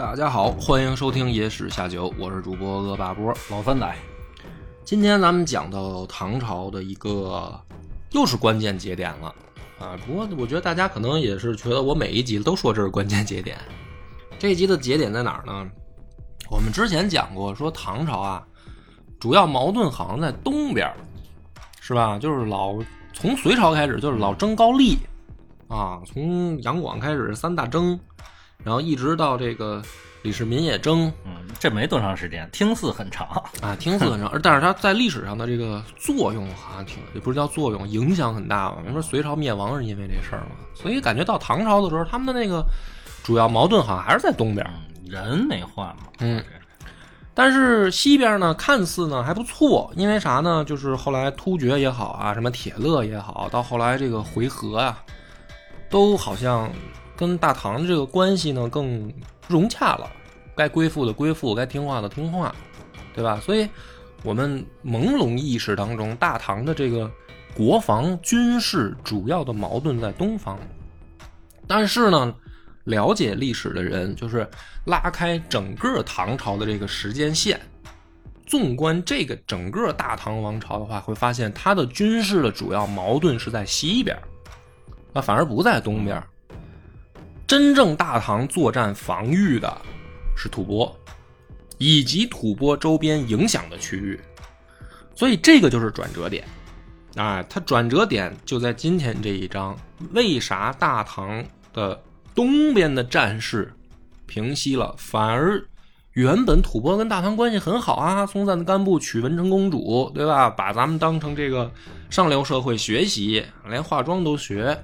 大家好，欢迎收听《野史下酒》，我是主播恶霸波。老三仔，今天咱们讲到唐朝的一个又是关键节点了啊！不过我觉得大家可能也是觉得我每一集都说这是关键节点。这一集的节点在哪儿呢？我们之前讲过，说唐朝啊，主要矛盾好像在东边，是吧？就是老从隋朝开始就是老争高丽啊，从杨广开始三大争，然后一直到这个李世民也争嗯，这没多长时间，听似很长。啊，听似很长，而但是它在历史上的这个作用好像挺，也不是叫作用，影响很大嘛。你说隋朝灭亡是因为这事儿吗，所以感觉到唐朝的时候，他们的那个主要矛盾好像还是在东边。嗯，人没换嘛。嗯，但是西边呢，看似呢还不错，因为啥呢？就是后来突厥也好啊，什么铁勒也好，到后来这个回纥啊，都好像跟大唐这个关系呢更融洽了，该归附的归附，该听话的听话，对吧？所以，我们朦胧意识当中，大唐的这个国防军事主要的矛盾在东方，但是呢。了解历史的人，就是拉开整个唐朝的这个时间线，纵观这个整个大唐王朝的话，会发现它的军事的主要矛盾是在西边，啊，反而不在东边。真正大唐作战防御的是吐蕃，以及吐蕃周边影响的区域，所以这个就是转折点。啊，它转折点就在今天这一章。为啥大唐的东边的战事平息了，反而原本吐蕃跟大唐关系很好啊，松赞干部娶文成公主，对吧？把咱们当成这个上流社会学习，连化妆都学，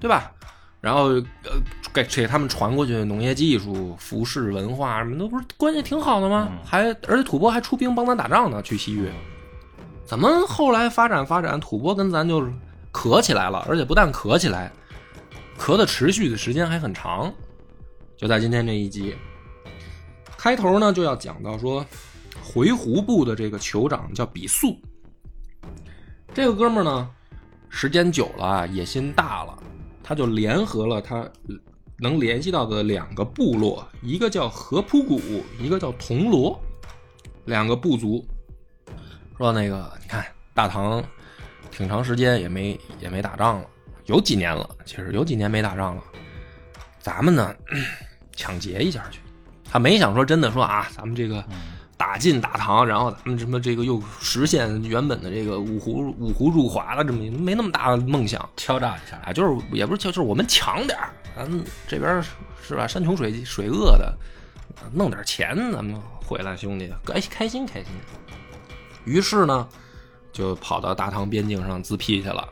对吧？然后呃，给给他们传过去的农业技术、服饰文化什么，都不是关系挺好的吗？还而且吐蕃还出兵帮咱打仗呢，去西域。怎么后来发展发展，吐蕃跟咱就是磕起来了，而且不但磕起来。咳的持续的时间还很长，就在今天这一集开头呢，就要讲到说回鹘部的这个酋长叫比速，这个哥们儿呢，时间久了，野心大了，他就联合了他能联系到的两个部落，一个叫河浦谷，一个叫铜锣，两个部族，说那个你看大唐挺长时间也没也没打仗了。有几年了，其实有几年没打仗了，咱们呢抢劫一下去。他没想说真的说啊，咱们这个打进大唐，然后咱们什么这个又实现原本的这个五湖五湖入华了，这么没那么大的梦想，敲诈一下啊，就是也不是敲，就是我们抢点儿，咱这边是吧？山穷水水饿的，弄点钱，咱们回来，兄弟，哎，开心开心。于是呢，就跑到大唐边境上自辟去了。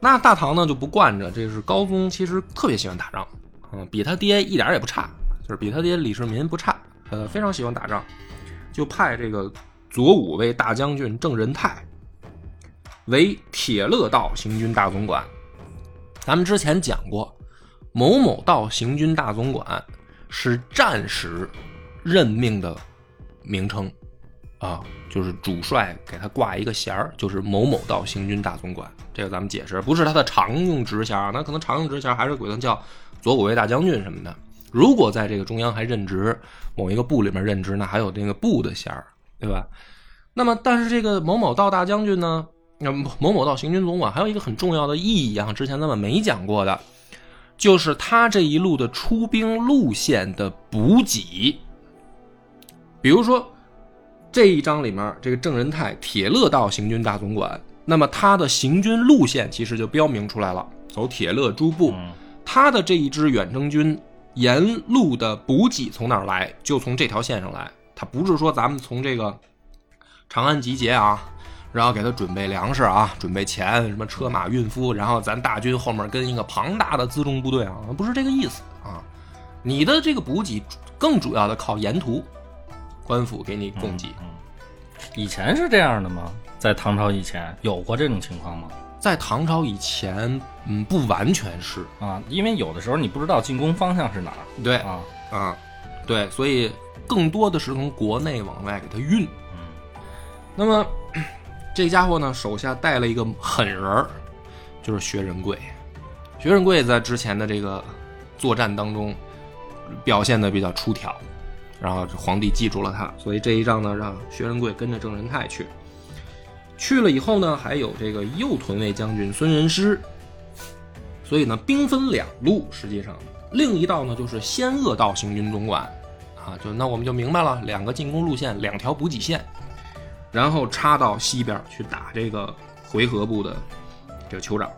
那大唐呢就不惯着，这是高宗，其实特别喜欢打仗，嗯，比他爹一点也不差，就是比他爹李世民不差，呃，非常喜欢打仗，就派这个左武卫大将军郑仁泰为铁勒道行军大总管。咱们之前讲过，某某道行军大总管是战时任命的名称。啊，就是主帅给他挂一个衔儿，就是某某道行军大总管。这个咱们解释，不是他的常用职衔，那可能常用职衔还是鬼子叫左武卫大将军什么的。如果在这个中央还任职，某一个部里面任职，那还有那个部的衔儿，对吧？那么，但是这个某某道大将军呢，那某某道行军总管还有一个很重要的意义啊，之前咱们没讲过的，就是他这一路的出兵路线的补给，比如说。这一章里面，这个郑仁泰铁勒道行军大总管，那么他的行军路线其实就标明出来了，走铁勒诸部。他的这一支远征军沿路的补给从哪儿来？就从这条线上来。他不是说咱们从这个长安集结啊，然后给他准备粮食啊，准备钱，什么车马运夫，然后咱大军后面跟一个庞大的辎重部队啊，不是这个意思啊。你的这个补给更主要的靠沿途。官府给你供给，以前是这样的吗？在唐朝以前有过这种情况吗？在唐朝以前，嗯，不完全是啊，因为有的时候你不知道进攻方向是哪儿。对啊啊，对，所以更多的是从国内往外给他运。嗯，那么这家伙呢，手下带了一个狠人儿，就是薛仁贵。薛仁贵在之前的这个作战当中。表现的比较出挑，然后皇帝记住了他，所以这一仗呢，让薛仁贵跟着郑仁泰去。去了以后呢，还有这个右屯卫将军孙仁师，所以呢，兵分两路。实际上，另一道呢就是仙鄂道行军总管，啊，就那我们就明白了，两个进攻路线，两条补给线，然后插到西边去打这个回纥部的这个酋长，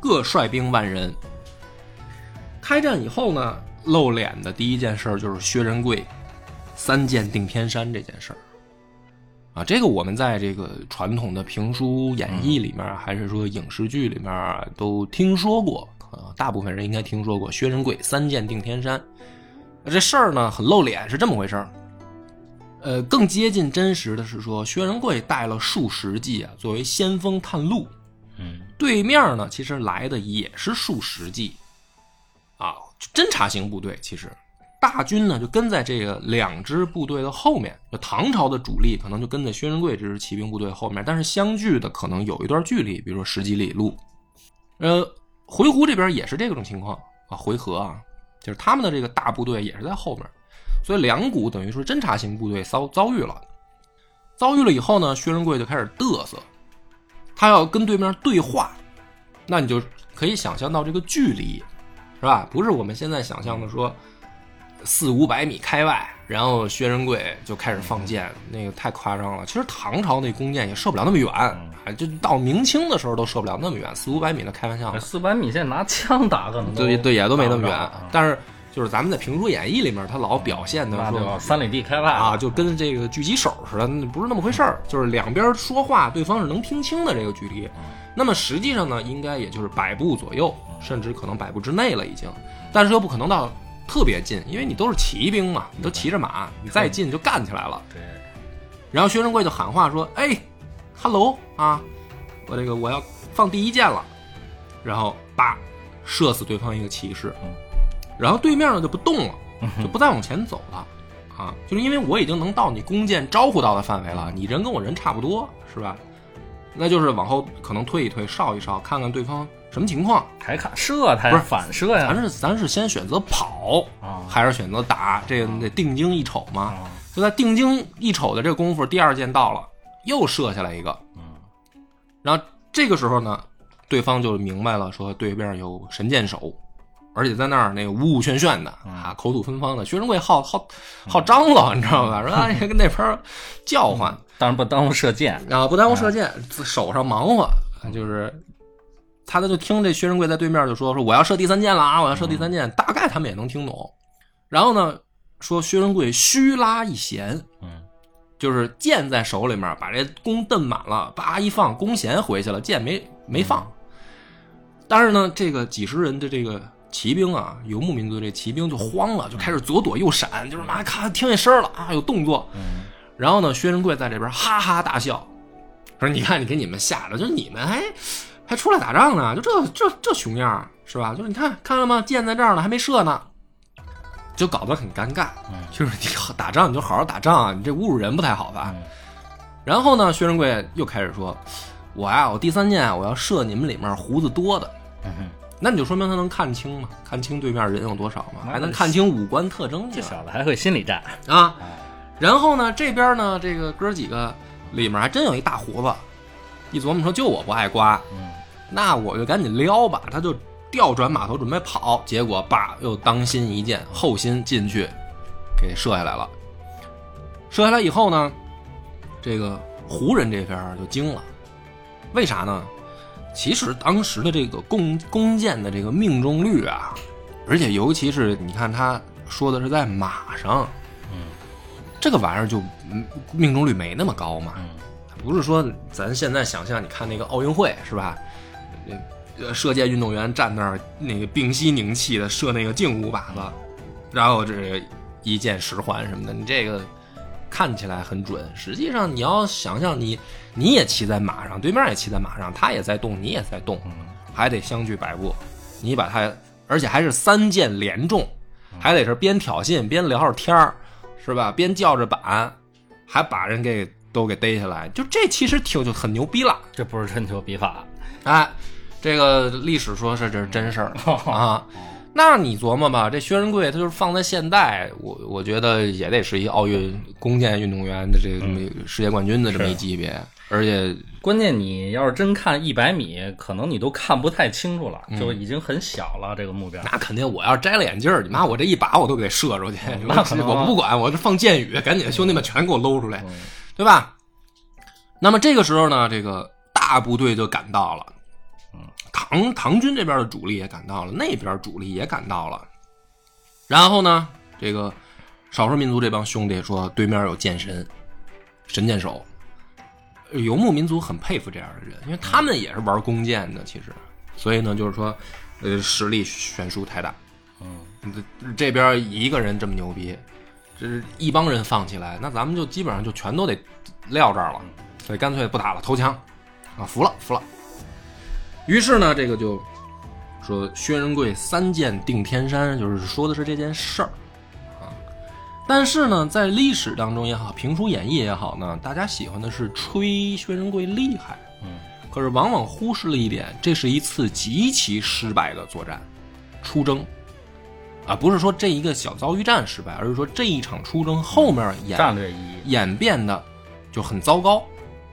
各率兵万人。开战以后呢，露脸的第一件事就是薛仁贵三箭定天山这件事。啊，这个我们在这个传统的评书演绎里面，还是说影视剧里面都听说过，啊，大部分人应该听说过薛仁贵三箭定天山。这事儿呢很露脸，是这么回事儿。呃，更接近真实的是说，薛仁贵带了数十骑啊，作为先锋探路。嗯，对面呢，其实来的也是数十骑，啊，侦察型部队，其实。大军呢就跟在这个两支部队的后面，就唐朝的主力可能就跟在薛仁贵这支骑兵部队后面，但是相距的可能有一段距离，比如说十几里路。呃，回鹘这边也是这种情况啊，回纥啊，就是他们的这个大部队也是在后面，所以两股等于说侦察型部队遭遭遇了，遭遇了以后呢，薛仁贵就开始嘚瑟，他要跟对面对话，那你就可以想象到这个距离，是吧？不是我们现在想象的说。四五百米开外，然后薛仁贵就开始放箭，那个太夸张了。其实唐朝那弓箭也射不了那么远，啊，就到明清的时候都射不了那么远，四五百米的开玩笑。四百米现在拿枪打可能对对也都没那么远。但是就是咱们在评书演义里面，他老表现的说三里地开外啊，就跟这个狙击手似的，不是那么回事儿。就是两边说话，对方是能听清的这个距离。那么实际上呢，应该也就是百步左右，甚至可能百步之内了已经。但是又不可能到。特别近，因为你都是骑兵嘛，你都骑着马，你再近就干起来了。对。然后薛仁贵就喊话说：“哎，hello 啊，我这个我要放第一箭了。”然后叭，射死对方一个骑士。嗯。然后对面呢就不动了，就不再往前走了。啊，就是因为我已经能到你弓箭招呼到的范围了，你人跟我人差不多，是吧？那就是往后可能退一退，哨一哨，看看对方。什么情况？还看射，不是反射呀？咱是咱是先选择跑还是选择打？这个得定睛一瞅嘛。就在定睛一瞅的这功夫，第二箭到了，又射下来一个。嗯，然后这个时候呢，对方就明白了，说对面有神箭手，而且在那儿那个呜呜炫炫的啊，口吐芬芳的。薛仁贵好好好张罗，你知道吧？说哎，跟那边叫唤，当然不耽误射箭啊，不耽误射箭，手上忙活就是。他就听这薛仁贵在对面就说说我要射第三箭了啊！我要射第三箭，大概他们也能听懂。然后呢，说薛仁贵虚拉一弦，嗯，就是箭在手里面，把这弓蹬满了，叭一放，弓弦回去了，箭没没放。但是呢，这个几十人的这个骑兵啊，游牧民族这骑兵就慌了，就开始左躲右闪，就是妈咔听见声了啊，有动作。然后呢，薛仁贵在这边哈哈大笑，说：“你看你给你们吓的，就是你们还。”还出来打仗呢？就这这这熊样是吧？就是你看看了吗？箭在这儿呢，还没射呢，就搞得很尴尬。就是你打仗你就好好打仗啊，你这侮辱人不太好吧？然后呢，薛仁贵又开始说：“我呀，我第三箭我要射你们里面胡子多的。”那你就说明他能看清嘛？看清对面人有多少嘛？还能看清五官特征。这小子还会心理战啊！然后呢，这边呢，这个哥几个里面还真有一大胡子。一琢磨说，就我不爱刮。那我就赶紧撩吧，他就调转马头准备跑，结果叭又当心一箭，后心进去，给射下来了。射下来以后呢，这个胡人这边就惊了，为啥呢？其实当时的这个弓弓箭的这个命中率啊，而且尤其是你看他说的是在马上，嗯，这个玩意儿就命中率没那么高嘛，不是说咱现在想象，你看那个奥运会是吧？呃，射箭运动员站那儿，那个屏息凝气的射那个劲舞靶子，然后这一箭十环什么的，你这个看起来很准，实际上你要想象你你也骑在马上，对面也骑在马上，他也在动，你也在动，还得相距百步，你把他，而且还是三箭连中，还得是边挑衅边聊着天儿，是吧？边叫着板，还把人给都给逮下来，就这其实挺就很牛逼了，这不是春秋笔法。哎，这个历史说是这是真事儿 啊。那你琢磨吧，这薛仁贵他就是放在现代，我我觉得也得是一奥运弓箭运动员的这个这么世界冠军的这么一级别，而且关键你要是真看一百米，可能你都看不太清楚了，嗯就已经很小了这个目标。那肯定我要摘了眼镜儿，你妈我这一把我都给射出去，那我不管，我这放箭雨，赶紧兄弟们全给我搂出来，嗯对吧？那么这个时候呢，这个大部队就赶到了，唐唐军这边的主力也赶到了，那边主力也赶到了。然后呢，这个少数民族这帮兄弟说，对面有剑神，神箭手。呃游牧民族很佩服这样的人，因为他们也是玩弓箭的，其实，所以呢，就是说，呃，实力悬殊太大。嗯，这这边一个人这么牛逼，这是一帮人放起来，那咱们就基本上就全都得撂这儿了，所以干脆不打了，投降，啊，服了，服了。于是呢，这个就说薛仁贵三箭定天山，就是说的是这件事儿啊。但是呢，在历史当中也好，评书演绎也好呢，大家喜欢的是吹薛仁贵厉害，嗯，可是往往忽视了一点，这是一次极其失败的作战，出征。啊，不是说这一个小遭遇战失败，而是说这一场出征后面演战略意义。演变的就很糟糕。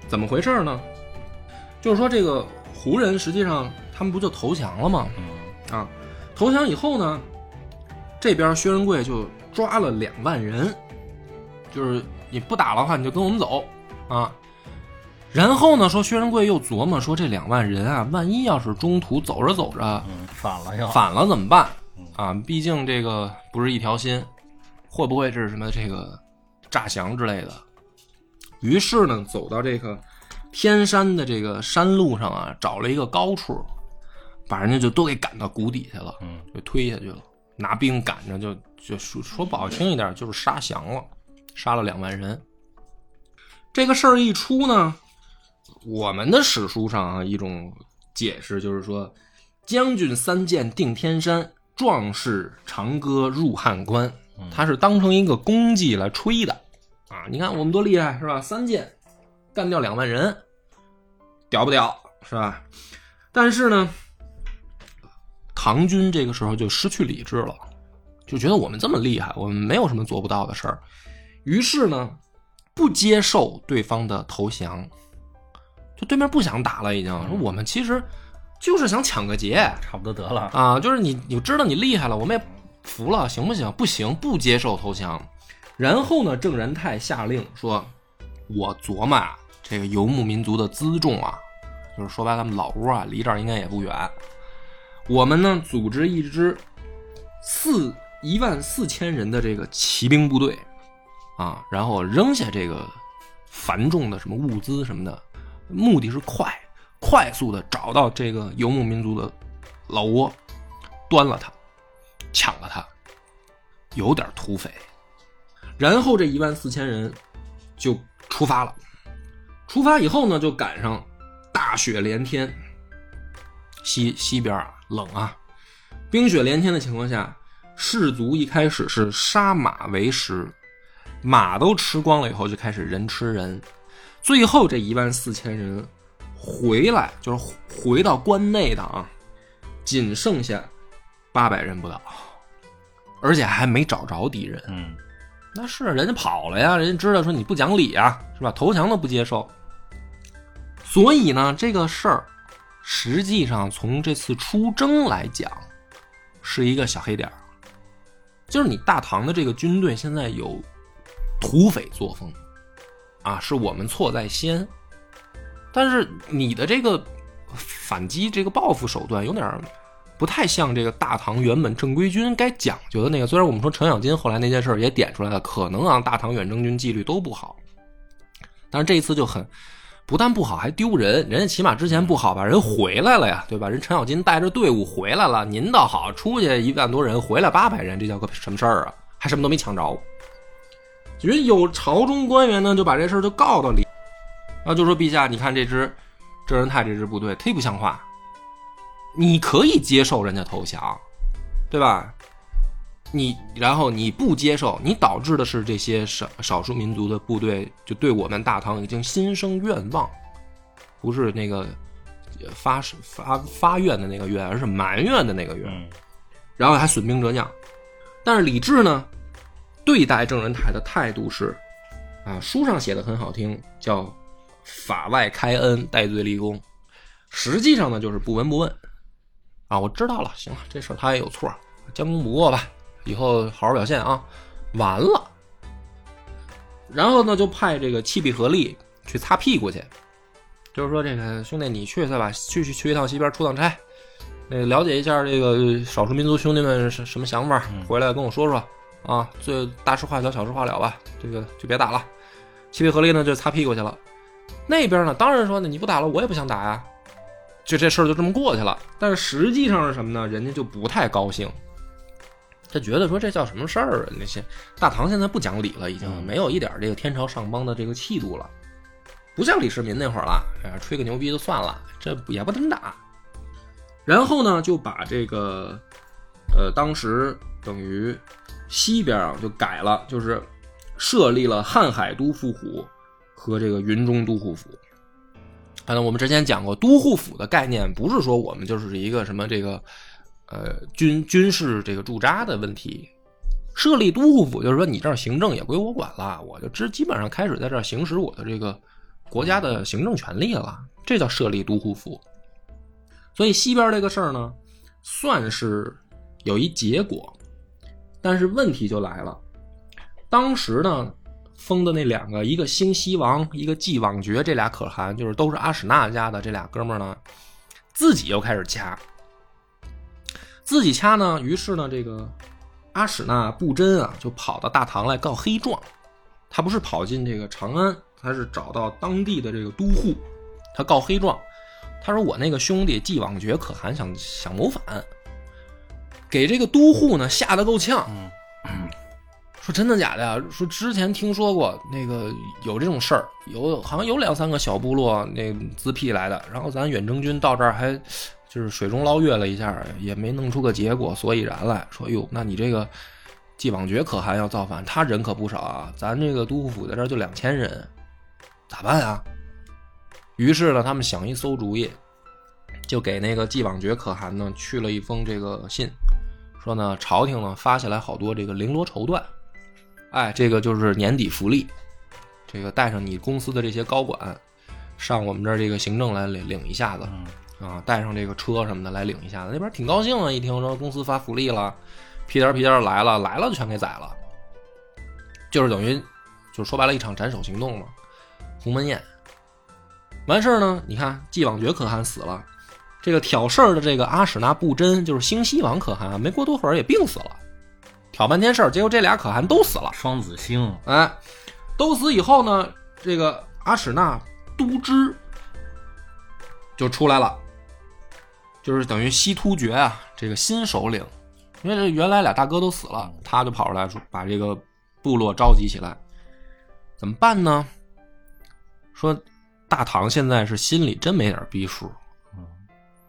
怎么回事呢？就是说这个胡人实际上他们不就投降了吗？嗯啊，投降以后呢，这边薛仁贵就抓了两万人，就是你不打的话，你就跟我们走啊。然后呢，说薛仁贵又琢磨说，这两万人啊，万一要是中途走着走着嗯，反了要。反了怎么办？啊，毕竟这个不是一条心，会不会这是什么这个诈降之类的？于是呢，走到这个天山的这个山路上啊，找了一个高处，把人家就都给赶到谷底下了，嗯，就推下去了，拿兵赶着就就说说不好听一点，就是杀降了，杀了两万人。这个事儿一出呢，我们的史书上啊一种解释就是说，将军三箭定天山，壮士长歌入汉关。他是当成一个功绩来吹的啊！你看我们多厉害是吧？三箭干掉两万人，屌不屌是吧？但是呢，唐军这个时候就失去理智了，就觉得我们这么厉害，我们没有什么做不到的事儿，于是呢，不接受对方的投降，就对面不想打了，已经说我们其实就是想抢个劫，差不多得了。啊，就是你，你知道你厉害了，我们也服了，行不行？不行，不接受投降。然后呢，郑仁泰下令说：“我琢磨啊，这个游牧民族的辎重啊，就是说白了，他们老窝啊，离这儿应该也不远。我们呢，组织一支四一万四千人的这个骑兵部队啊，然后扔下这个繁重的什么物资什么的，目的是快，快速的找到这个游牧民族的老窝，端了它，抢了它，有点土匪。然后这一万四千人就出发了。出发以后呢，就赶上大雪连天，西西边啊冷啊，冰雪连天的情况下，士卒一开始是杀马为食，马都吃光了以后，就开始人吃人。最后这一万四千人回来，就是回到关内的啊，仅剩下八百人不到，而且还没找着敌人。嗯那是人家跑了呀，人家知道说你不讲理啊，是吧？投降都不接受。所以呢，这个事儿实际上从这次出征来讲，是一个小黑点儿，就是你大唐的这个军队现在有土匪作风，啊，是我们错在先，但是你的这个反击、这个报复手段有点不太像这个大唐原本正规军该讲究的那个。虽然我们说程咬金后来那件事也点出来了，可能啊大唐远征军纪律都不好，但是这一次就很不但不好，还丢人。人家起码之前不好吧，人回来了呀，对吧？人程咬金带着队伍回来了，您倒好，出去一万多人，回来八百人，这叫个什么事儿啊？还什么都没抢着。人有朝中官员呢，就把这事儿就告到里，然后就说陛下，你看这支郑仁泰这支部队忒不像话。你可以接受人家投降，对吧？你然后你不接受，你导致的是这些少少数民族的部队就对我们大唐已经心生怨望，不是那个呃发发发怨的那个怨，而是埋怨的那个怨。嗯然后还损兵折将。但是李治呢，对待郑仁泰的态度是，啊，书上写的很好听，叫法外开恩，戴罪立功。实际上呢，就是不闻不问。啊，我知道了，行了，这事儿他也有错，将功补过吧，以后好好表现啊。完了，然后呢，就派这个契必合力去擦屁股去，就是说这个兄弟你去去吧，去去去一趟西边出趟差，那了解一下这个少数民族兄弟们是什么想法，回来跟我说说啊。这大事化小，小事化了吧，这个就别打了。契必合力呢就擦屁股去了，那边呢当然说呢你不打了，我也不想打呀。就这事儿就这么过去了，但是实际上是什么呢？人家就不太高兴，他觉得说这叫什么事儿啊？那些大唐现在不讲理了，已经没有一点这个天朝上邦的这个气度了，不像李世民那会儿了，哎，吹个牛逼就算了，这也不怎么打。然后呢，就把这个呃，当时等于西边啊就改了，就是设立了瀚海都护府和这个云中都护府。反正我们之前讲过，都护府的概念不是说我们就是一个什么这个，呃，军军事这个驻扎的问题。设立都护府就是说，你这儿行政也归我管了，我就基基本上开始在这儿行使我的这个国家的行政权利了。这叫设立都护府。所以西边这个事儿呢，算是有一结果，但是问题就来了，当时呢。封的那两个，一个兴西王，一个继王爵，这俩可汗就是都是阿史那家的这俩哥们儿呢，自己又开始掐，自己掐呢，于是呢，这个阿史那布真啊，就跑到大唐来告黑状，他不是跑进这个长安，他是找到当地的这个都护，他告黑状，他说我那个兄弟既往觉可汗想想谋反，给这个都护呢吓得够呛。说真的假的呀？说之前听说过那个有这种事儿，有好像有两三个小部落那自辟来的，然后咱远征军到这儿还就是水中捞月了一下，也没弄出个结果所以然来。说哟，那你这个继王爵可汗要造反，他人可不少啊，咱这个都护府在这儿就两千人，咋办啊？于是呢，他们想一馊主意，就给那个继王爵可汗呢去了一封这个信，说呢朝廷呢发下来好多这个绫罗绸缎。哎，这个就是年底福利，这个带上你公司的这些高管，上我们这儿这个行政来领领一下子，啊，带上这个车什么的来领一下子，那边挺高兴啊，一听说公司发福利了，屁颠屁颠来了，来了就全给宰了，就是等于，就是说白了，一场斩首行动嘛，鸿门宴。完事儿呢，你看继往爵可汗死了，这个挑事儿的这个阿史那布真，就是兴西王可汗，没过多会儿也病死了。挑半天事儿，结果这俩可汗都死了。双子星，哎，都死以后呢，这个阿史那都知就出来了，就是等于西突厥啊，这个新首领，因为这原来俩大哥都死了，他就跑出来说把这个部落召集起来，怎么办呢？说大唐现在是心里真没点逼数，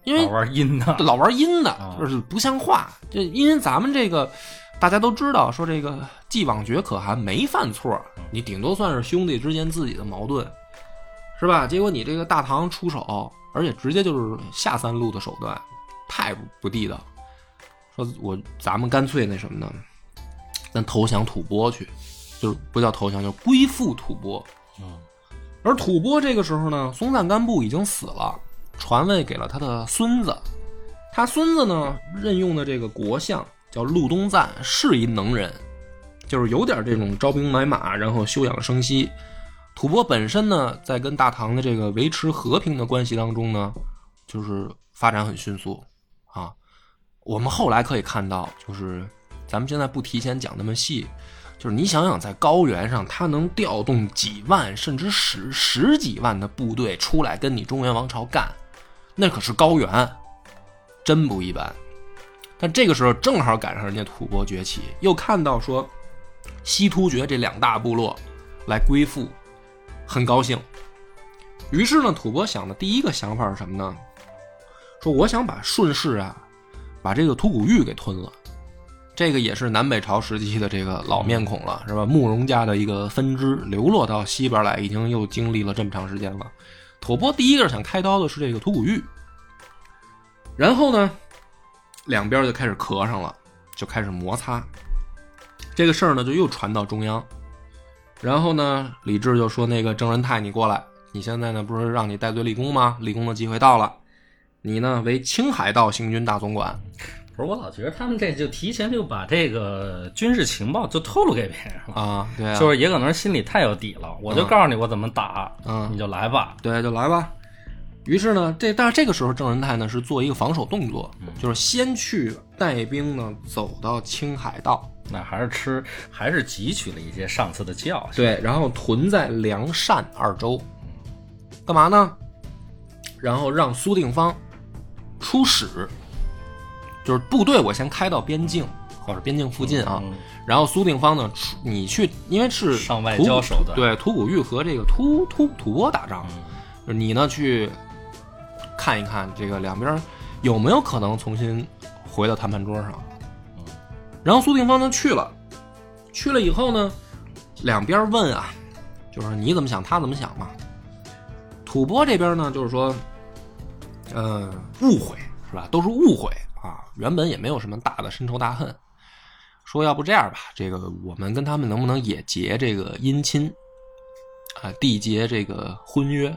因为老玩阴的，老玩阴的，就是不像话，就因为咱们这个。大家都知道，说这个既往绝可汗没犯错，你顶多算是兄弟之间自己的矛盾，是吧？结果你这个大唐出手，而且直接就是下三路的手段，太不地道。说我咱们干脆那什么呢？咱投降吐蕃去，就是不叫投降，叫归附吐蕃。嗯。而吐蕃这个时候呢，松赞干布已经死了，传位给了他的孙子。他孙子呢，任用的这个国相。叫陆东赞是一能人，就是有点这种招兵买马，然后休养生息。吐蕃本身呢，在跟大唐的这个维持和平的关系当中呢，就是发展很迅速啊。我们后来可以看到，就是咱们现在不提前讲那么细，就是你想想，在高原上，他能调动几万甚至十十几万的部队出来跟你中原王朝干，那可是高原，真不一般。但这个时候正好赶上人家吐蕃崛起，又看到说西突厥这两大部落来归附，很高兴。于是呢，吐蕃想的第一个想法是什么呢？说我想把顺势啊，把这个吐谷玉给吞了。这个也是南北朝时期的这个老面孔了，是吧？慕容家的一个分支流落到西边来，已经又经历了这么长时间了。吐蕃第一个想开刀的是这个吐谷玉，然后呢？两边就开始磕上了，就开始摩擦。这个事儿呢，就又传到中央。然后呢，李治就说：“那个郑仁泰，你过来，你现在呢不是让你戴罪立功吗？立功的机会到了，你呢为青海道行军大总管。不是，我老觉得他们这就提前就把这个军事情报就透露给别人了，啊，对啊，就是也可能心里太有底了，我就告诉你我怎么打，嗯你就来吧。对，就来吧。于是呢，这但是这个时候郑仁泰呢是做一个防守动作，就是先去带兵呢走到青海道，那还是吃，还是汲取了一些上次的教训。对，然后屯在凉善二州，干嘛呢？然后让苏定方出使，就是部队我先开到边境或者边境附近啊，嗯然后苏定方呢，出你去，因为是上外交手段对，吐谷玉和这个吐突吐蕃打仗，就是你呢去看一看这个两边有没有可能重新回到谈判桌上。然后苏定方就去了，去了以后呢，两边问啊，就是你怎么想，他怎么想嘛。吐蕃这边呢，就是说，呃，误会是吧？都是误会啊，原本也没有什么大的深仇大恨。说要不这样吧，这个我们跟他们能不能也结这个姻亲啊，缔结这个婚约？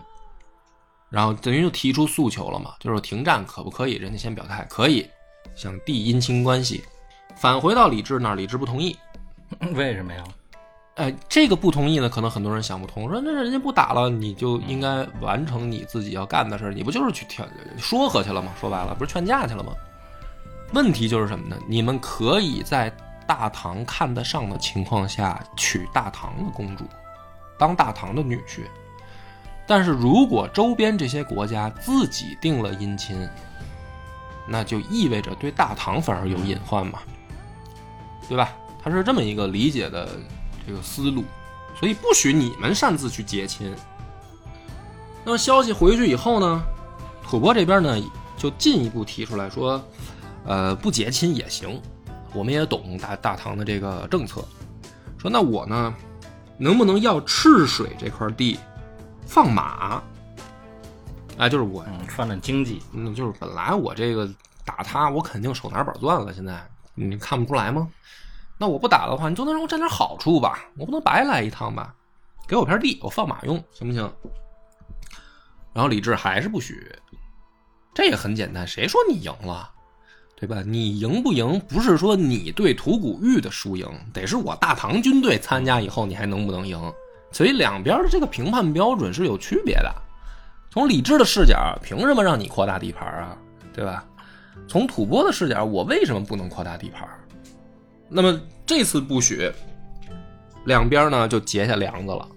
然后等于就提出诉求了嘛，就是停战可不可以？人家先表态可以，想缔姻亲关系。返回到李治那儿，李治不同意。为什么呀？哎，这个不同意呢，可能很多人想不通，说那人家不打了，你就应该完成你自己要干的事儿，你不就是去调说和去了吗？说白了，不是劝架去了吗？问题就是什么呢？你们可以在大唐看得上的情况下娶大唐的公主，当大唐的女婿，但是如果周边这些国家自己定了姻亲，那就意味着对大唐反而有隐患嘛，对吧？他是这么一个理解的这个思路，所以不许你们擅自去结亲。那么消息回去以后呢，吐蕃这边呢就进一步提出来说，呃，不结亲也行，我们也懂大大唐的这个政策，说那我呢，能不能要赤水这块地放马？哎，就是我嗯，串串经济，嗯，就是本来我这个打他，我肯定手拿板攥了，现在你看不出来吗？那我不打的话，你总得让我占点好处吧？我不能白来一趟吧？给我片地，我放马用，行不行？然后李治还是不许，这也很简单，谁说你赢了，对吧？你赢不赢，不是说你对吐谷玉的输赢，得是我大唐军队参加以后，你还能不能赢？所以两边的这个评判标准是有区别的。从李治的视角，凭什么让你扩大地盘啊？对吧？从吐蕃的视角，我为什么不能扩大地盘？那么这次不许，两边呢就结下梁子了，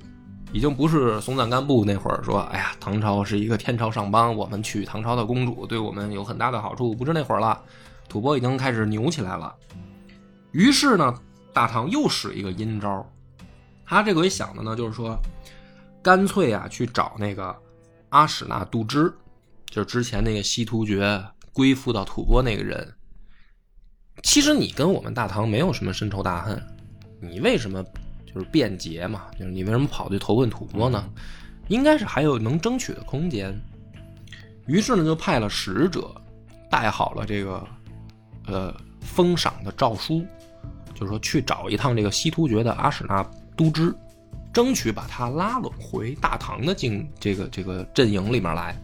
已经不是松赞干布那会儿说，哎呀，唐朝是一个天朝上邦，我们娶唐朝的公主对我们有很大的好处，不是那会儿了。吐蕃已经开始牛起来了。于是呢，大唐又使一个阴招，他这回想的呢，就是说，干脆啊去找那个阿史那杜支，就是之前那个西突厥归附到吐蕃那个人。其实你跟我们大唐没有什么深仇大恨，你为什么就是变节嘛？就是你为什么跑去投奔吐蕃呢？应该是还有能争取的空间。于是呢，就派了使者，带好了这个呃封赏的诏书，就是说去找一趟这个西突厥的阿史那都支，争取把他拉拢回大唐的境这个这个阵营里面来。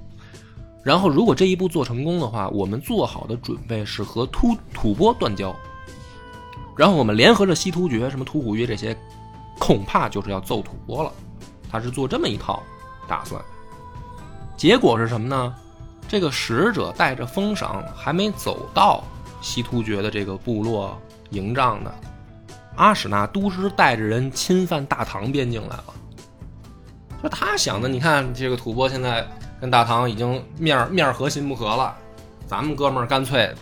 然后，如果这一步做成功的话，我们做好的准备是和突吐蕃断交，然后我们联合着西突厥、什么吐谷约这些，恐怕就是要揍吐蕃了。他是做这么一套打算。结果是什么呢？这个使者带着封赏还没走到西突厥的这个部落营帐呢，阿史那都支带着人侵犯大唐边境来了。就他想的，你看这个吐蕃现在跟大唐已经面面和心不和了，咱们哥们儿干脆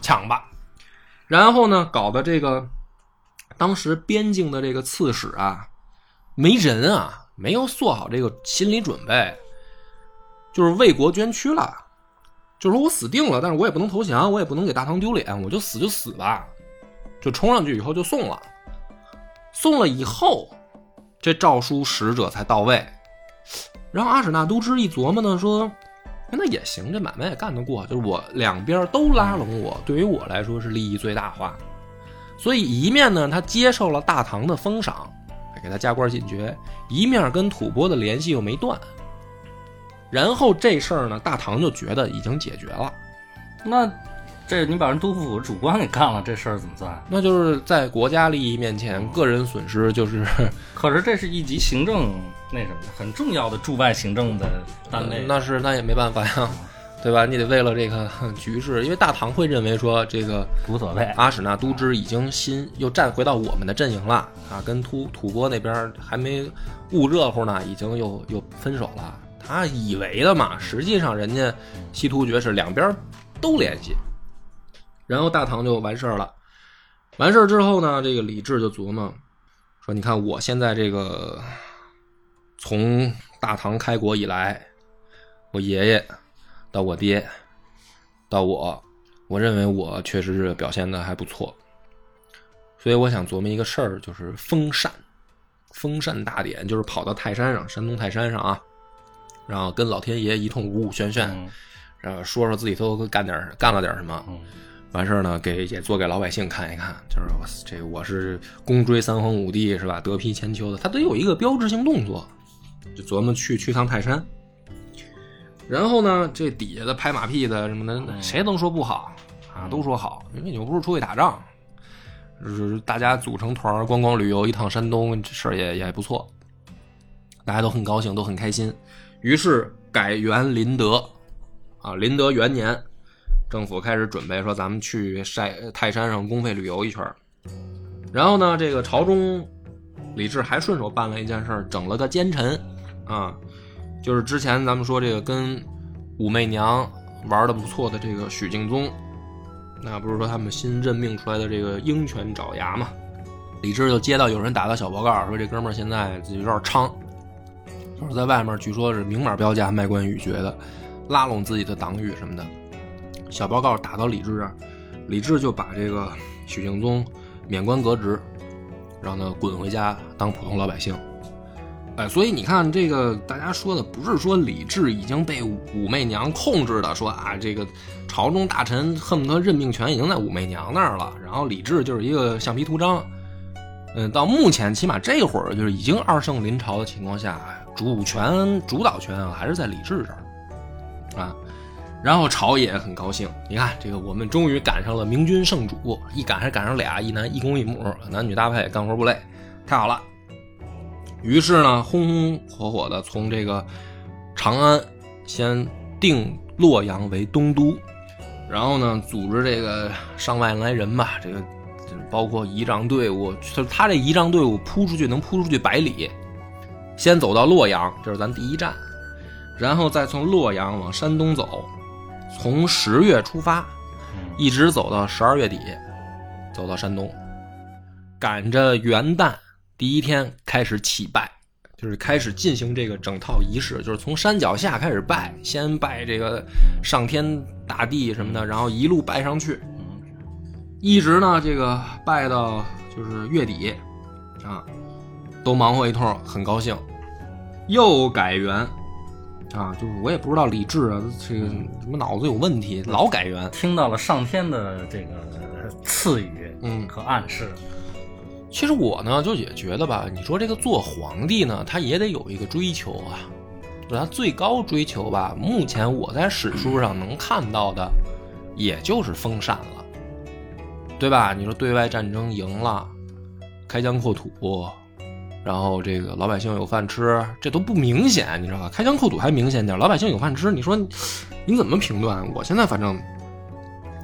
抢吧。然后呢，搞的这个当时边境的这个刺史啊，没人啊，没有做好这个心理准备，就是为国捐躯了。就是我死定了，但是我也不能投降，我也不能给大唐丢脸，我就死就死吧，就冲上去以后就送了。送了以后，这诏书使者才到位。然后阿史那都支一琢磨呢，说：“那也行，这买卖也干得过。就是我两边都拉拢我，对于我来说是利益最大化。所以一面呢，他接受了大唐的封赏，给他加官进爵；一面跟吐蕃的联系又没断。然后这事儿呢，大唐就觉得已经解决了。那这你把人都督府主官给干了，这事儿怎么算？那就是在国家利益面前，个人损失就是。可是这是一级行政那什么很重要的驻外行政的单位，那是那也没办法呀，对吧？你得为了这个 局势，因为大唐会认为说这个无所谓。阿史那都知已经新又站回到我们的阵营了啊，跟吐吐蕃那边还没捂热乎呢，已经又又分手了。他以为的嘛，实际上人家西突厥是两边都联系。然后大唐就完事儿了，完事儿之后呢，这个李治就琢磨说：“你看我现在这个从大唐开国以来，我爷爷到我爹到我，我认为我确实是表现的还不错，所以我想琢磨一个事儿，就是封禅，封禅大典，就是跑到泰山上，山东泰山上啊，然后跟老天爷一通五五宣宣，然后说说自己都干点干了点什么。”完事儿呢，给也做给老百姓看一看，就是这我是功追三皇五帝是吧？得披千秋的，他得有一个标志性动作，就琢磨去去趟泰山。然后呢，这底下的拍马屁的什么的，谁能说不好啊？都说好，因为你又不是出去打仗，就是大家组成团观光旅游一趟山东，这事儿也也不错，大家都很高兴，都很开心。于是改元麟德，啊，麟德元年。政府开始准备说，咱们去晒泰山上公费旅游一圈然后呢，这个朝中李治还顺手办了一件事，整了个奸臣啊，就是之前咱们说这个跟武媚娘玩的不错的这个许敬宗，那不是说他们新任命出来的这个鹰犬爪牙嘛？李治就接到有人打的小报告，说这哥们儿现在有点猖，就是在外面据说是明码标价卖官鬻爵的，拉拢自己的党羽什么的。小报告打到李治这儿，李治就把这个许敬宗免官革职，让他滚回家当普通老百姓。哎，所以你看，这个大家说的不是说李治已经被武媚娘控制的，说啊，这个朝中大臣恨不得任命权已经在武媚娘那儿了，然后李治就是一个橡皮图章。嗯，到目前起码这会儿就是已经二圣临朝的情况下，主权主导权还是在李治这儿啊。然后朝野很高兴，你看这个，我们终于赶上了明君圣主，一赶还赶上俩，一男一公一母，男女搭配，干活不累，太好了。于是呢，红红火火的从这个长安先定洛阳为东都，然后呢，组织这个上万来人吧，这个包括仪仗队伍，就是他这仪仗队伍扑出去能扑出去百里，先走到洛阳，这是咱第一站，然后再从洛阳往山东走。从十月出发，一直走到十二月底，走到山东，赶着元旦第一天开始起拜，就是开始进行这个整套仪式，就是从山脚下开始拜，先拜这个上天大地什么的，然后一路拜上去，一直呢这个拜到就是月底，啊，都忙活一通，很高兴，又改元。啊，就是我也不知道李治啊，这个什么脑子有问题，老改元。听到了上天的这个赐予，嗯，和暗示。其实我呢，就也觉得吧，你说这个做皇帝呢，他也得有一个追求啊。就他最高追求吧，目前我在史书上能看到的，也就是封禅了，对吧？你说对外战争赢了，开疆扩土。然后这个老百姓有饭吃，这都不明显，你知道吧？开疆扩土还明显点，老百姓有饭吃，你说你怎么评断？我现在反正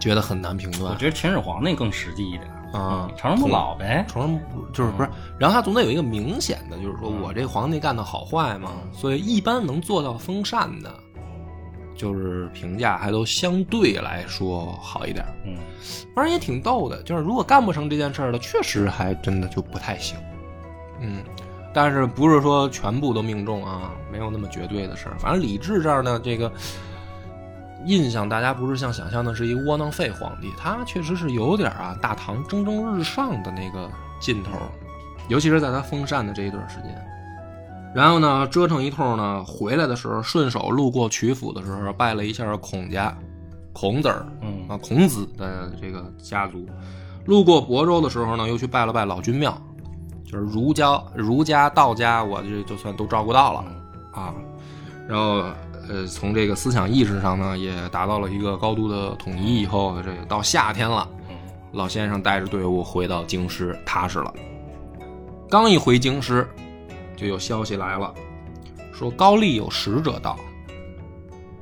觉得很难评断。我觉得秦始皇那更实际一点啊，长生不老呗，长生不就是不是？然后他总得有一个明显的，就是说我这皇帝干的好坏嘛。所以一般能做到封禅的，就是评价还都相对来说好一点。嗯，反正也挺逗的，就是如果干不成这件事儿的，确实还真的就不太行。嗯，但是不是说全部都命中啊？没有那么绝对的事儿。反正李治这儿呢，这个印象大家不是像想象的是一窝囊废皇帝，他确实是有点啊大唐蒸蒸日上的那个劲头，尤其是在他封禅的这一段时间。然后呢，折腾一通呢，回来的时候顺手路过曲阜的时候，拜了一下孔家，孔子儿嗯啊，孔子的这个家族。路过亳州的时候呢，又去拜了拜老君庙，就是儒家、儒家、道家，我这就算都照顾到了啊。然后呃，从这个思想意识上呢，也达到了一个高度的统一。以后这个到夏天了，嗯老先生带着队伍回到京师，踏实了。刚一回京师，就有消息来了，说高丽有使者到。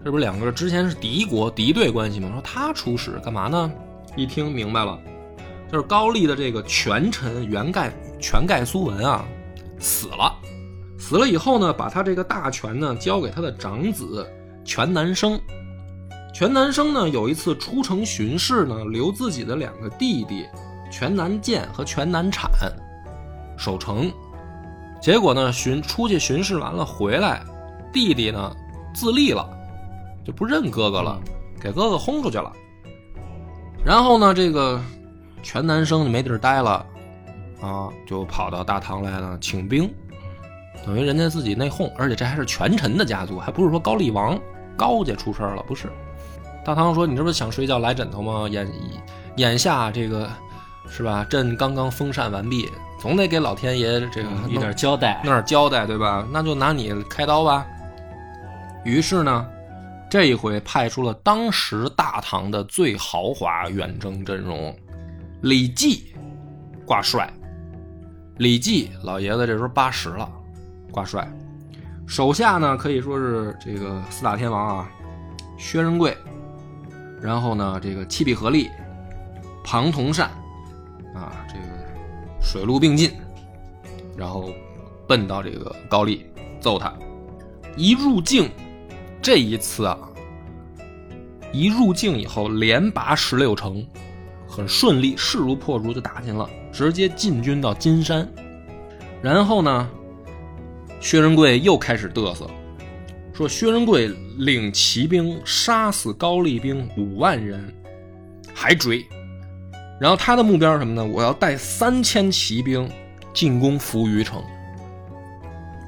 这不是两个之前是敌国敌对关系吗？说他出使干嘛呢？一听明白了，就是高丽的这个权臣元盖全盖苏文啊死了，死了以后呢，把他这个大权呢交给他的长子全南生。全南生呢有一次出城巡视呢，留自己的两个弟弟全南建和全南产守城。结果呢，巡出去巡视完了回来，弟弟呢自立了，就不认哥哥了，给哥哥轰出去了。然后呢，这个全南生就没地儿待了，啊，就跑到大唐来了请兵，等于人家自己内讧，而且这还是权臣的家族，还不是说高丽王高家出事儿了，不是。大唐说：“你这不是想睡觉来枕头吗？眼眼下这个是吧？朕刚刚封禅完毕，总得给老天爷这个嗯有点交代。那儿交代，对吧？那就拿你开刀吧。于是呢，这一回派出了当时大唐的最豪华远征阵容，李绩挂帅。李绩老爷子这时候八十了，挂帅。手下呢可以说是这个四大天王啊，薛仁贵，然后呢这个弃必合力，庞同善，啊这个水陆并进，然后奔到这个高丽揍他。一入境，这一次啊，一入境以后连拔十六城，很顺利，势如破竹就打进了，直接进军到金山。然后呢，薛仁贵又开始嘚瑟，说薛仁贵领骑兵杀死高丽兵五万人，还追。然后他的目标是什么呢？我要带三千骑兵进攻扶余城。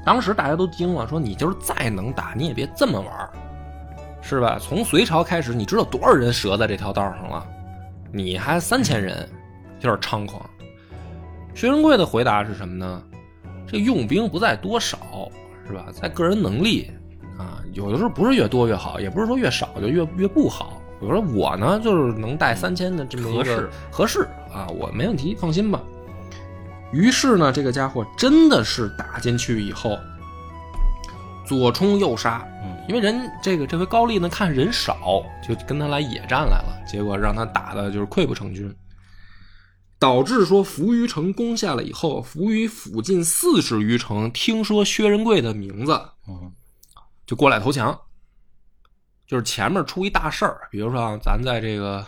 当时大家都惊了，说你就是再能打，你也别这么玩是吧？从隋朝开始，你知道多少人折在这条道上了？你还三千人，有点猖狂。薛仁贵的回答是什么呢？这用兵不在多少，是吧？在个人能力啊，有的时候不是越多越好，也不是说越少就越越不好。比如说我呢，就是能带三千的这么一个合适合适啊，我没问题，放心吧。于是呢，这个家伙真的是打进去以后，左冲右杀，嗯因为人这个这回高丽呢看人少，就跟他来野战来了，结果让他打的就是溃不成军，导致说扶余城攻下了以后，扶余附近四十余城听说薛仁贵的名字，嗯就过来投降。就是前面出一大事儿，比如说啊，咱在这个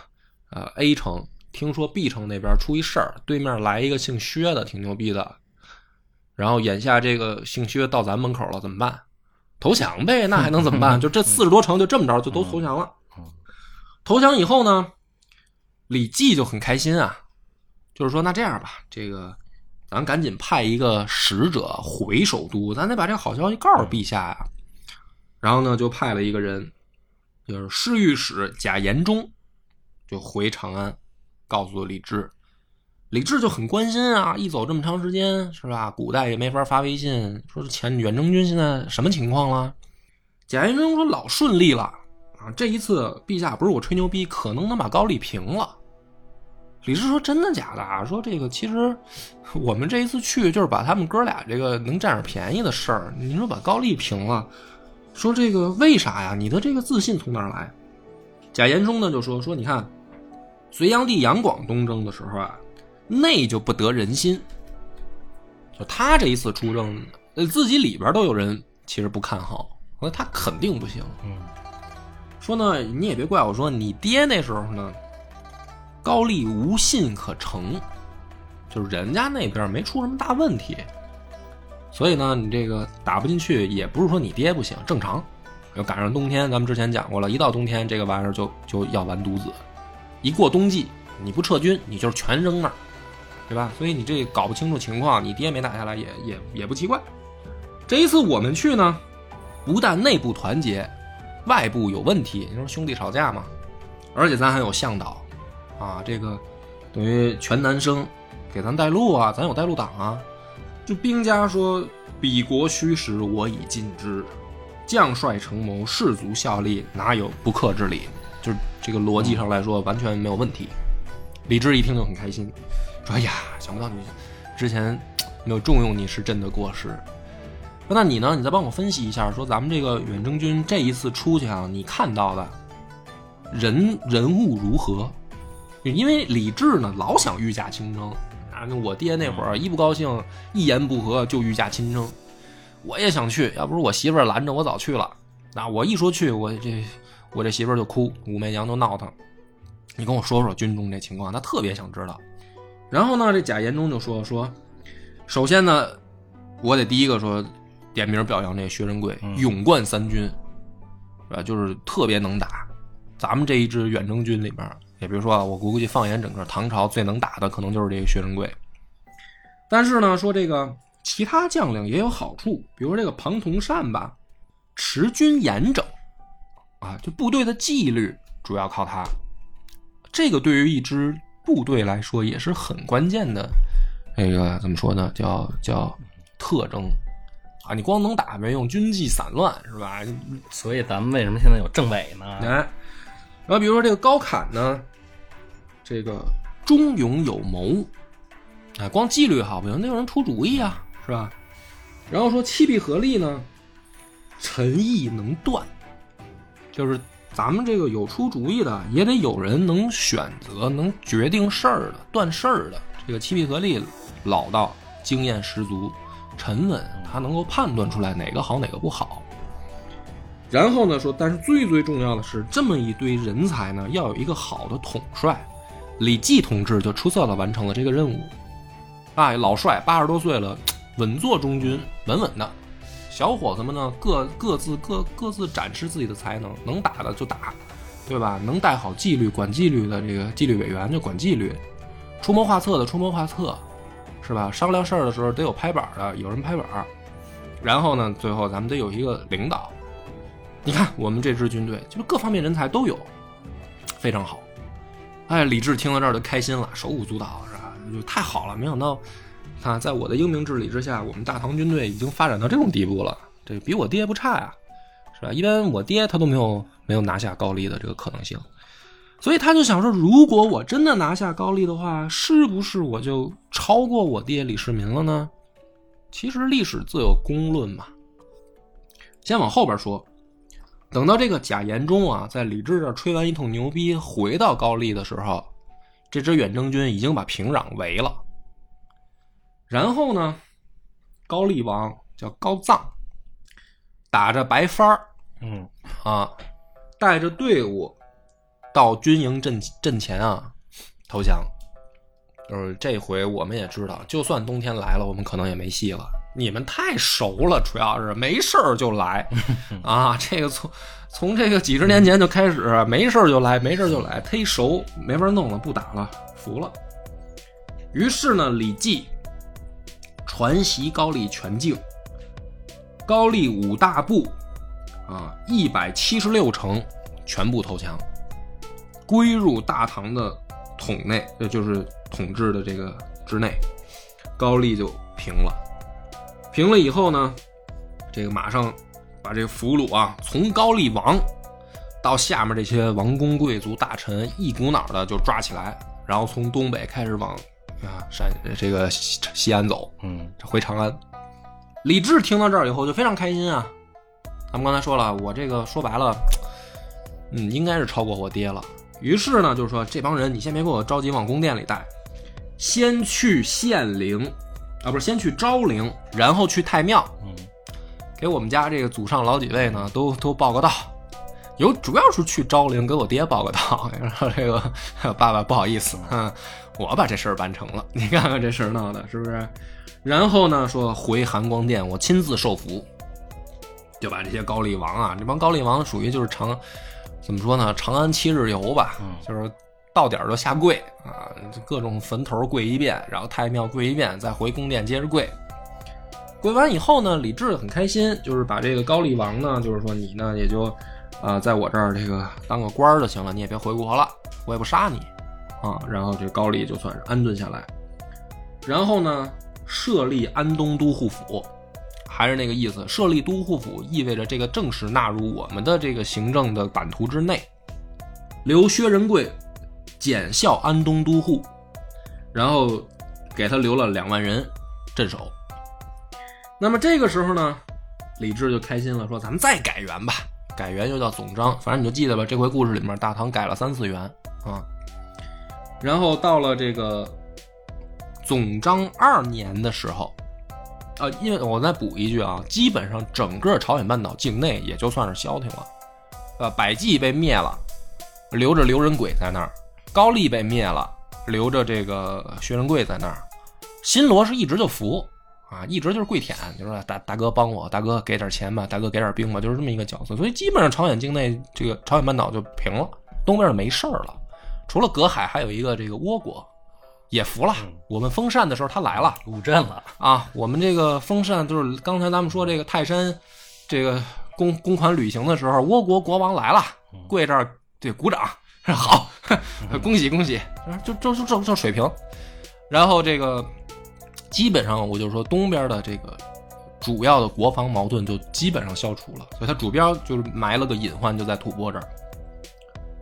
呃 A 城听说 B 城那边出一事儿，对面来一个姓薛的，挺牛逼的。然后眼下这个姓薛到咱门口了，怎么办？投降呗，那还能怎么办？就这四十多城就这么着就都投降了。投降以后呢，李绩就很开心啊，就是说那这样吧，这个咱赶紧派一个使者回首都，咱得把这个好消息告诉陛下呀。然后呢，就派了一个人，就是侍御史贾延忠，就回长安，告诉李治。李治就很关心啊，一走这么长时间，是吧？古代也没法发微信，说是前远征军现在什么情况了？贾延忠说老顺利了啊，这一次陛下不是我吹牛逼，可能能把高丽平了。李治说真的假的啊？说这个其实我们这一次去就是把他们哥俩这个能占点便宜的事儿，您说把高丽平了，说这个为啥呀？你的这个自信从哪儿来？贾延忠呢就说说你看，隋炀帝杨广东征的时候啊，内就不得人心，就他这一次出征，呃，自己里边都有人其实不看好，那他肯定不行。嗯说呢，你也别怪我说你爹那时候呢，高丽无信可成，就是人家那边没出什么大问题，所以呢，你这个打不进去，也不是说你爹不行，正常。要赶上冬天，咱们之前讲过了，一到冬天这个玩意儿就就要完犊子，一过冬季你不撤军，你就是全扔那儿，对吧？所以你这搞不清楚情况，你爹没打下来也也也不奇怪。这一次我们去呢，不但内部团结，外部有问题，你说兄弟吵架嘛，而且咱还有向导，啊，这个等于全男生给咱带路啊，咱有带路党啊。就兵家说：“彼国虚实，我已尽知；将帅成谋，士卒效力，哪有不克之理？”就是这个逻辑上来说，完全没有问题。李治一听就很开心，说：“哎呀，想不到你之前没有重用你是朕的过失。那你呢？你再帮我分析一下，说咱们这个远征军这一次出去啊，你看到的人人物如何？因为李治呢，老想御驾亲征啊。那我爹那会儿一不高兴，一言不合就御驾亲征。我也想去，要不是我媳妇儿拦着，我早去了。那我一说去，我这我这媳妇儿就哭，武媚娘都闹腾。你跟我说说军中这情况，他特别想知道。然后呢，这贾延忠就说说，首先呢，我得第一个说点名表扬这薛仁贵，勇冠三军，是吧？就是特别能打。咱们这一支远征军里面，也比如说啊，我估计放眼整个唐朝最能打的，可能就是这个薛仁贵。但是呢，说这个其他将领也有好处，比如说这个庞统善吧，持军严整，啊，就部队的纪律主要靠他。这个对于一支部队来说也是很关键的，那个怎么说呢？叫叫特征啊！你光能打没用，军纪散乱是吧？所以咱们为什么现在有政委呢？哎，然后比如说这个高侃呢，这个忠勇有谋，哎，光纪律好不行，得有人出主意啊，是吧？然后说七必合力呢，臣意能断，就是。咱们这个有出主意的，也得有人能选择、能决定事儿的、断事儿的。这个七必合力老道、经验十足、沉稳，他能够判断出来哪个好，哪个不好。然后呢，说，但是最最重要的是，这么一堆人才呢，要有一个好的统帅。李济同志就出色的完成了这个任务。啊，老帅八十多岁了，稳坐中军，稳稳的。小伙子们呢，各各自各各自展示自己的才能，能打的就打，对吧？能带好纪律、管纪律的这个纪律委员就管纪律，出谋划策的出谋划策，是吧？商量事儿的时候得有拍板的，有人拍板。然后呢，最后咱们得有一个领导。你看我们这支军队，就是各方面人才都有，非常好。哎，李治听到这儿就开心了，手舞足蹈，是吧？就太好了，没想到。看，在我的英明治理之下，我们大唐军队已经发展到这种地步了，这比我爹不差呀，是吧？一般我爹他都没有没有拿下高丽的这个可能性，所以他就想说，如果我真的拿下高丽的话，是不是我就超过我爹李世民了呢？其实历史自有公论嘛。先往后边说，等到这个贾延忠啊，在李治这吹完一通牛逼，回到高丽的时候，这支远征军已经把平壤围了。然后呢，高丽王叫高藏，打着白帆儿，嗯啊，带着队伍到军营阵阵前啊投降。就是这回我们也知道，就算冬天来了，我们可能也没戏了。你们太熟了，主要是没事儿就来 啊。这个从从这个几十年前就开始，没事儿就来，没事儿就来，忒熟，没法弄了，不打了，服了。于是呢，李绩。传习高丽全境，高丽五大部，啊，一百七十六城全部投降，归入大唐的统内，呃，就是统治的这个之内，高丽就平了。平了以后呢，这个马上把这个俘虏啊，从高丽王到下面这些王公贵族大臣，一股脑的就抓起来，然后从东北开始往。啊，陕这个西西安走，嗯，回长安。李治听到这儿以后就非常开心啊。咱们刚才说了，我这个说白了，嗯，应该是超过我爹了。于是呢，就是说这帮人，你先别给我着急往宫殿里带，先去县陵，啊，不是先去昭陵，然后去太庙，嗯，给我们家这个祖上老几位呢，都都报个到。有主要是去昭陵给我爹报个到，然后这个爸爸不好意思，嗯。我把这事儿办成了，你看看这事儿闹的，是不是？然后呢，说回含光殿，我亲自受福，就把这些高丽王啊，这帮高丽王属于就是长，怎么说呢？长安七日游吧，就是到点儿就下跪啊，各种坟头跪一遍，然后太庙跪一遍，再回宫殿接着跪。跪完以后呢，李治很开心，就是把这个高丽王呢，就是说你呢也就，呃，在我这儿这个当个官儿就行了，你也别回国了，我也不杀你，啊，然后这高丽就算是安顿下来。然后呢，设立安东都护府，还是那个意思，设立都护府意味着这个正式纳入我们的这个行政的版图之内。留薛仁贵检校安东都护，然后给他留了两万人镇守。那么这个时候呢，李治就开心了，说：“咱们再改元吧，改元又叫总章，反正你就记得吧。这回故事里面，大唐改了三次元啊。然后到了这个总章二年的时候，啊，因为我再补一句啊，基本上整个朝鲜半岛境内也就算是消停了，呃，百济被灭了，留着刘仁轨在那儿；高丽被灭了，留着这个薛仁贵在那儿；新罗是一直就服。啊，一直就是跪舔，就说大大哥帮我，大哥给点钱吧，大哥给点兵吧，就是这么一个角色。所以基本上朝鲜境内这个朝鲜半岛就平了，东边就没事儿了。除了隔海，还有一个这个倭国也服了。我们封禅的时候他来了，入阵了啊。我们这个封禅就是刚才咱们说这个泰山这个公公款旅行的时候，倭国国王来了，跪这儿对鼓掌，好，恭喜恭喜，就就就这这水平。然后这个。基本上，我就说东边的这个主要的国防矛盾就基本上消除了，所以它主标就是埋了个隐患，就在吐蕃这儿。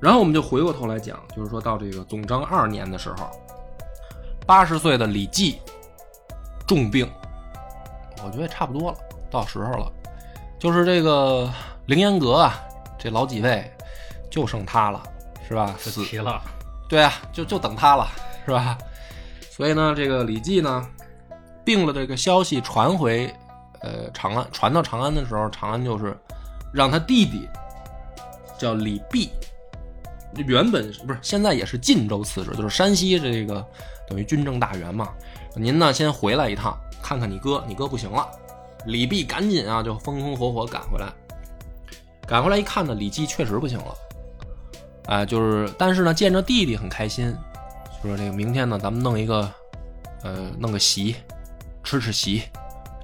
然后我们就回过头来讲，就是说到这个总章二年的时候，八十岁的李绩重病，我觉得也差不多了，到时候了。就是这个凌烟阁啊，这老几位就剩他了，是吧？死了。对啊，就就等他了，是吧？所以呢，这个李绩呢。病了这个消息传回，呃，长安传到长安的时候，长安就是让他弟弟叫李泌，原本不是现在也是晋州刺史，就是山西这个等于军政大员嘛。您呢先回来一趟，看看你哥，你哥不行了。李泌赶紧啊，就风风火火赶回来，赶回来一看呢，李绩确实不行了，啊，就是但是呢，见着弟弟很开心，就说这个明天呢，咱们弄一个，呃，弄个席。吃吃席，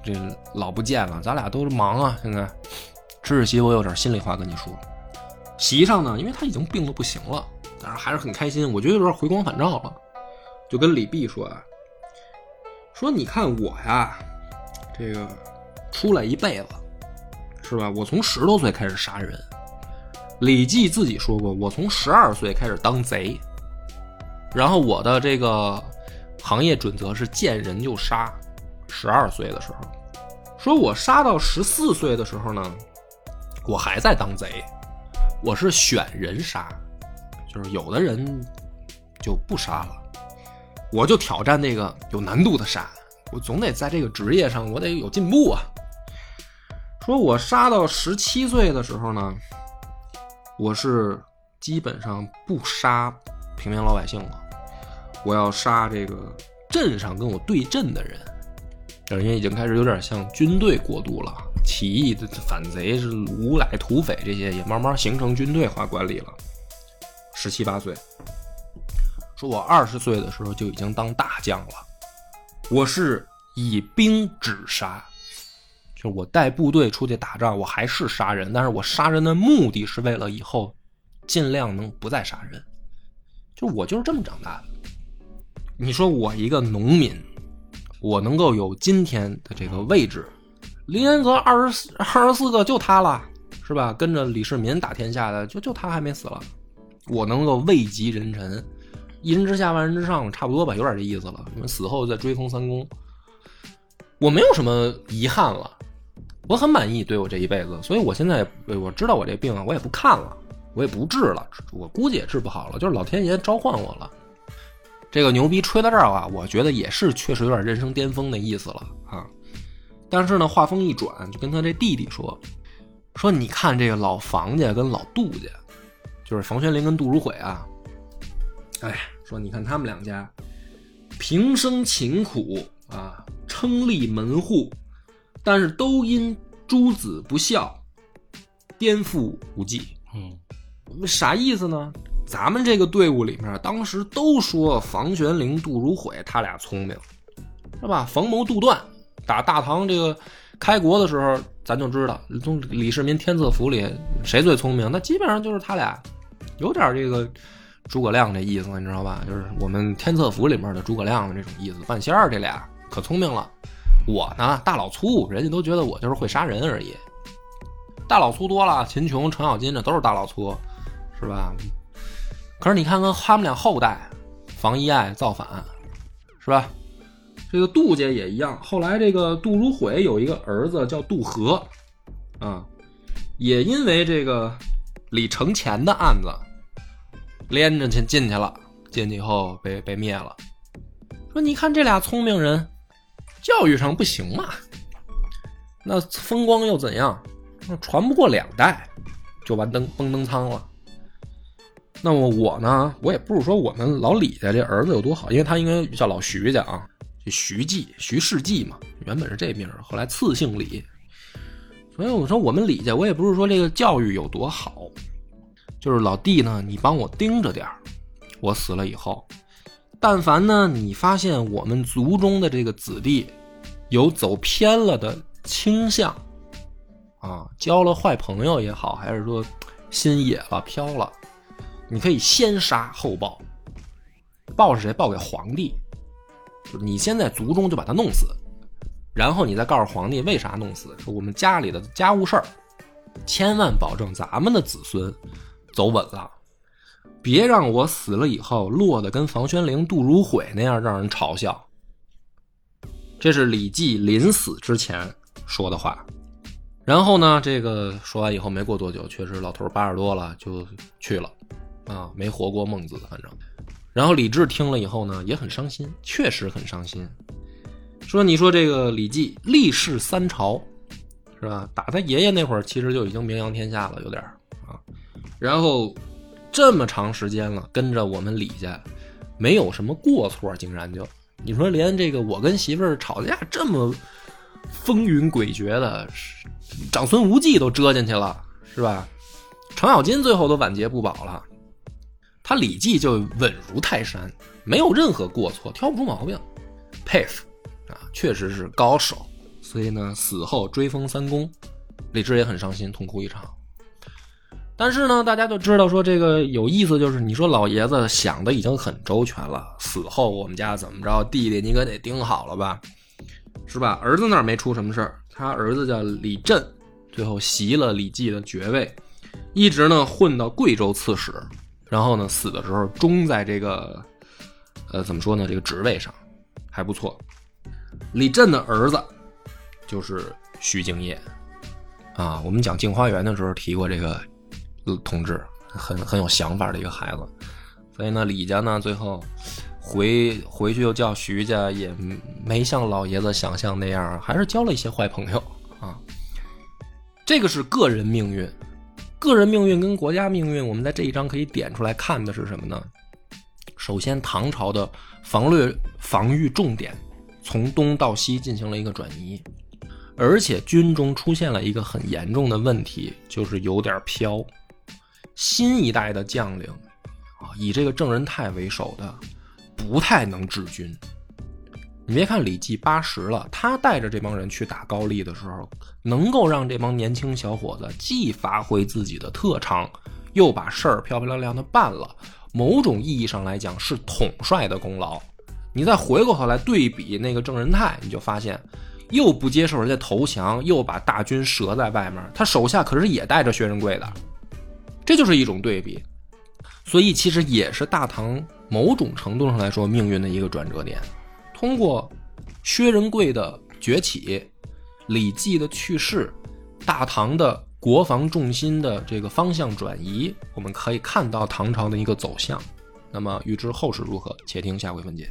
这老不见了，咱俩都忙啊。现在吃吃席，我有点心里话跟你说。席上呢，因为他已经病得不行了，但是还是很开心。我觉得有点回光返照了，就跟李泌说啊，说你看我呀，这个出来一辈子，是吧？我从十多岁开始杀人。李绩自己说过，我从十二岁开始当贼，然后我的这个行业准则是见人就杀。十二岁的时候，说我杀到十四岁的时候呢，我还在当贼，我是选人杀，就是有的人就不杀了，我就挑战那个有难度的杀，我总得在这个职业上我得有进步啊。说我杀到十七岁的时候呢，我是基本上不杀平民老百姓了，我要杀这个镇上跟我对阵的人。人家已经开始有点像军队过渡了，起义的反贼是无赖土匪这些也慢慢形成军队化管理了。十七八岁，说我二十岁的时候就已经当大将了，我是以兵止杀，就我带部队出去打仗，我还是杀人，但是我杀人的目的是为了以后尽量能不再杀人，就我就是这么长大的。你说我一个农民。我能够有今天的这个位置，凌烟阁二十四二十四个就他了，是吧？跟着李世民打天下的，就就他还没死了。我能够位极人臣，一人之下万人之上，差不多吧，有点这意思了。死后再追封三公，我没有什么遗憾了，我很满意对我这一辈子。所以我现在我知道我这病啊，我也不看了，我也不治了，我估计也治不好了，就是老天爷召唤我了。这个牛逼吹到这儿啊，我觉得也是确实有点人生巅峰的意思了啊。但是呢，话锋一转，就跟他这弟弟说：“说你看这个老房家跟老杜家，就是房玄龄跟杜如晦啊。哎，说你看他们两家平生勤苦啊，称立门户，但是都因诸子不孝，颠覆无忌。嗯，啥意思呢？”咱们这个队伍里面，当时都说房玄龄、杜如晦他俩聪明，是吧？逢谋杜断，打大唐这个开国的时候，咱就知道从李世民天策府里谁最聪明，那基本上就是他俩，有点这个诸葛亮这意思，你知道吧？就是我们天策府里面的诸葛亮的这种意思。半仙儿这俩可聪明了，我呢大老粗，人家都觉得我就是会杀人而已。大老粗多了，秦琼、程咬金这都是大老粗，是吧？可是你看看他们俩后代，房遗爱造反，是吧？这个杜家也一样。后来这个杜如晦有一个儿子叫杜和，啊，也因为这个李承乾的案子连着进进去了，进去以后被被灭了。说你看这俩聪明人，教育上不行嘛，那风光又怎样？传不过两代，就完登崩登仓了。那么我呢，我也不是说我们老李家这儿子有多好，因为他应该叫老徐家啊，这徐继、徐世继嘛，原本是这名后来赐姓李。所以我说我们李家，我也不是说这个教育有多好，就是老弟呢，你帮我盯着点我死了以后，但凡呢你发现我们族中的这个子弟有走偏了的倾向。啊，交了坏朋友也好，还是说心野了、飘了，你可以先杀后报。报是谁？报给皇帝。就你先在族中就把他弄死，然后你再告诉皇帝为啥弄死。说我们家里的家务事儿，千万保证咱们的子孙走稳了，别让我死了以后落得跟房玄龄、杜如晦那样让人嘲笑。这是李绩临死之前说的话。然后呢，这个说完以后，没过多久，确实老头八十多了，就去了，啊，没活过孟子，反正。然后李治听了以后呢，也很伤心，确实很伤心，说：“你说这个李绩历世三朝，是吧？打他爷爷那会儿，其实就已经名扬天下了，有点儿啊。然后这么长时间了，跟着我们李家，没有什么过错，竟然就你说连这个我跟媳妇儿吵架这么风云诡谲的。”长孙无忌都折进去了，是吧？程咬金最后都晚节不保了，他李绩就稳如泰山，没有任何过错，挑不出毛病，佩服啊，确实是高手。所以呢，死后追封三公，李治也很伤心，痛哭一场。但是呢，大家都知道说这个有意思，就是你说老爷子想的已经很周全了，死后我们家怎么着，弟弟你可得盯好了吧，是吧？儿子那儿没出什么事儿。他儿子叫李振，最后袭了李绩的爵位，一直呢混到贵州刺史，然后呢死的时候终在这个，呃怎么说呢这个职位上还不错。李振的儿子就是徐敬业，啊，我们讲《镜花缘》的时候提过这个同志，很很有想法的一个孩子，所以呢李家呢最后。回回去又叫徐家，也没像老爷子想象那样，还是交了一些坏朋友啊。这个是个人命运，个人命运跟国家命运，我们在这一章可以点出来看的是什么呢？首先，唐朝的防略防御重点从东到西进行了一个转移，而且军中出现了一个很严重的问题，就是有点飘。新一代的将领啊，以这个郑仁泰为首的。不太能治军。你别看李绩八十了，他带着这帮人去打高丽的时候，能够让这帮年轻小伙子既发挥自己的特长，又把事儿漂漂亮亮的办了。某种意义上来讲，是统帅的功劳。你再回过头来对比那个郑仁泰，你就发现，又不接受人家投降，又把大军折在外面，他手下可是也带着薛仁贵的，这就是一种对比。所以，其实也是大唐某种程度上来说命运的一个转折点。通过薛仁贵的崛起、李绩的去世、大唐的国防重心的这个方向转移，我们可以看到唐朝的一个走向。那么，预知后事如何，且听下回分解。